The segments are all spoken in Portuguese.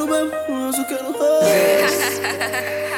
quero mesmo, eu só quero rosto.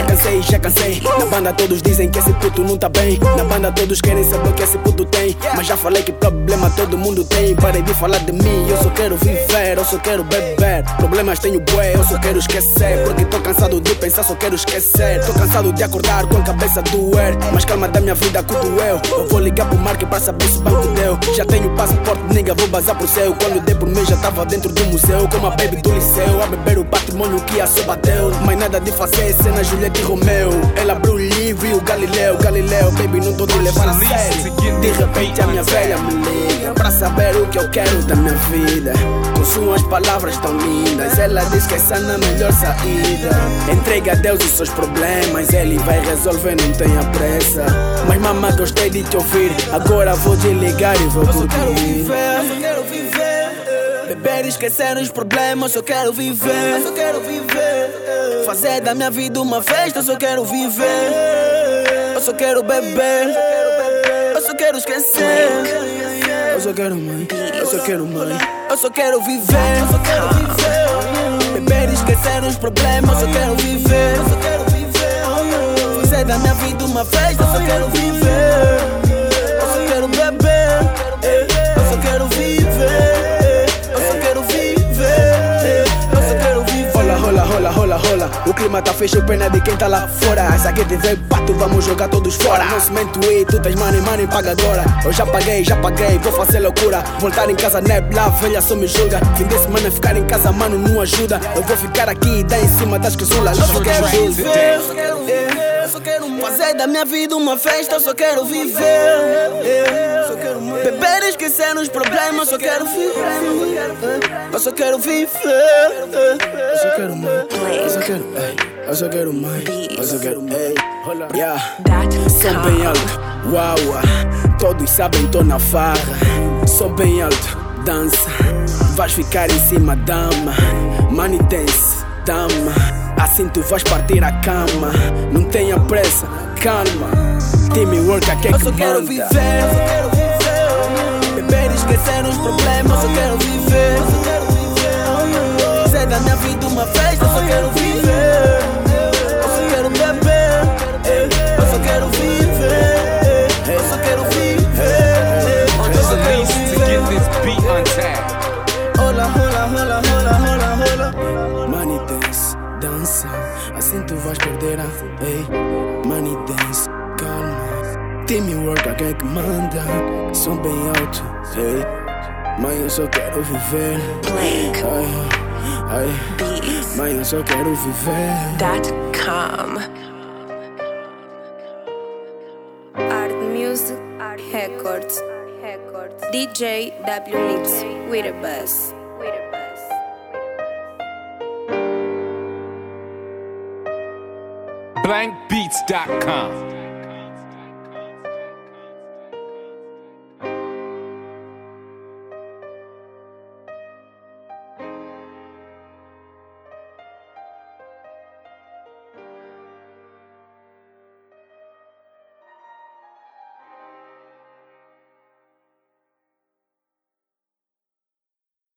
Já cansei, já cansei. Na banda todos dizem que esse puto não tá bem. Na banda todos querem saber o que esse puto tem. Mas já falei que problema todo mundo tem. Parei de falar de mim, eu só quero viver, eu só quero beber. Problemas tenho bué, eu só quero esquecer. Porque tô cansado de pensar, só quero esquecer. Tô cansado de acordar com a cabeça doer. Mas calma da minha vida, cudo eu. Eu vou ligar pro Marque pra saber se o banco deu. Já tenho passaporte, nigga, vou bazar pro céu. Quando dei por mim, já tava dentro do museu. Com a baby do liceu, a beber o patrimônio que a só bateu. Mas nada de fazer cena Juliette e Romeu. Ela abriu o livro e o Galileu. Galileu, baby, não tô te levando a sério. De repente a minha velha me liga pra saber o que eu quero da minha vida. Com suas palavras tão lindas, ela diz que essa não é a melhor saída. Entrega a Deus os seus problemas, ele vai resolver, não tenha pressa. Mas mamãe, gostei de te ouvir, agora vou desligar e vou curtir. quero viver, só quero viver. Beber e esquecer os problemas, só quero viver. Eu só quero viver. Fazer da minha vida uma festa, só quero viver. Eu só quero beber. Eu só quero esquecer. Eu só quero mãe. Eu só quero mãe. Eu só quero viver. Eu só quero viver. Beber e esquecer os problemas, só quero viver. Eu só quero viver. Fazer da minha vida uma festa, só quero viver. O clima tá fecho, pena de quem tá lá fora. Essa aqui TV pato, vamos jogar todos fora. Não se mente, ui, tu tens money, money, paga agora. Eu já paguei, já paguei, vou fazer loucura. Voltar em casa, nebla, velha só me julga. Fim de semana ficar em casa, mano, não ajuda. Eu vou ficar aqui, dar em cima das caçulas. Eu só quero viver. Eu só quero viver. Eu só quero Fazer da minha vida uma festa, eu só quero viver. É. Só quero. Beber e esquecer os problemas, só quero viver. Eu só quero viver. Eu só quero mais. Eu só quero, ei, eu só quero mais. Eu só quero, ei, yeah. Som bem alto, uau, todos sabem, tô na farra. Som bem alto, dança. Vais ficar em cima, dama. Money dance, dama. Assim tu vais partir a cama. Não tenha pressa, calma. Teamwork aqui é Eu que só quero manda. viver. Eu só quero viver. Beber e esquecer os problemas, eu. Eu só quero viver. Assim tu vais perder a. Ei, money dance, calma. Teamwork, alguém que manda. Som bem alto, ei. Mas eu só quero viver. Blank Ai, ai. Beats. Mas eu só quero viver. Dot com. Art Music Records. DJ W Mix with a bus. Blankbeats.com.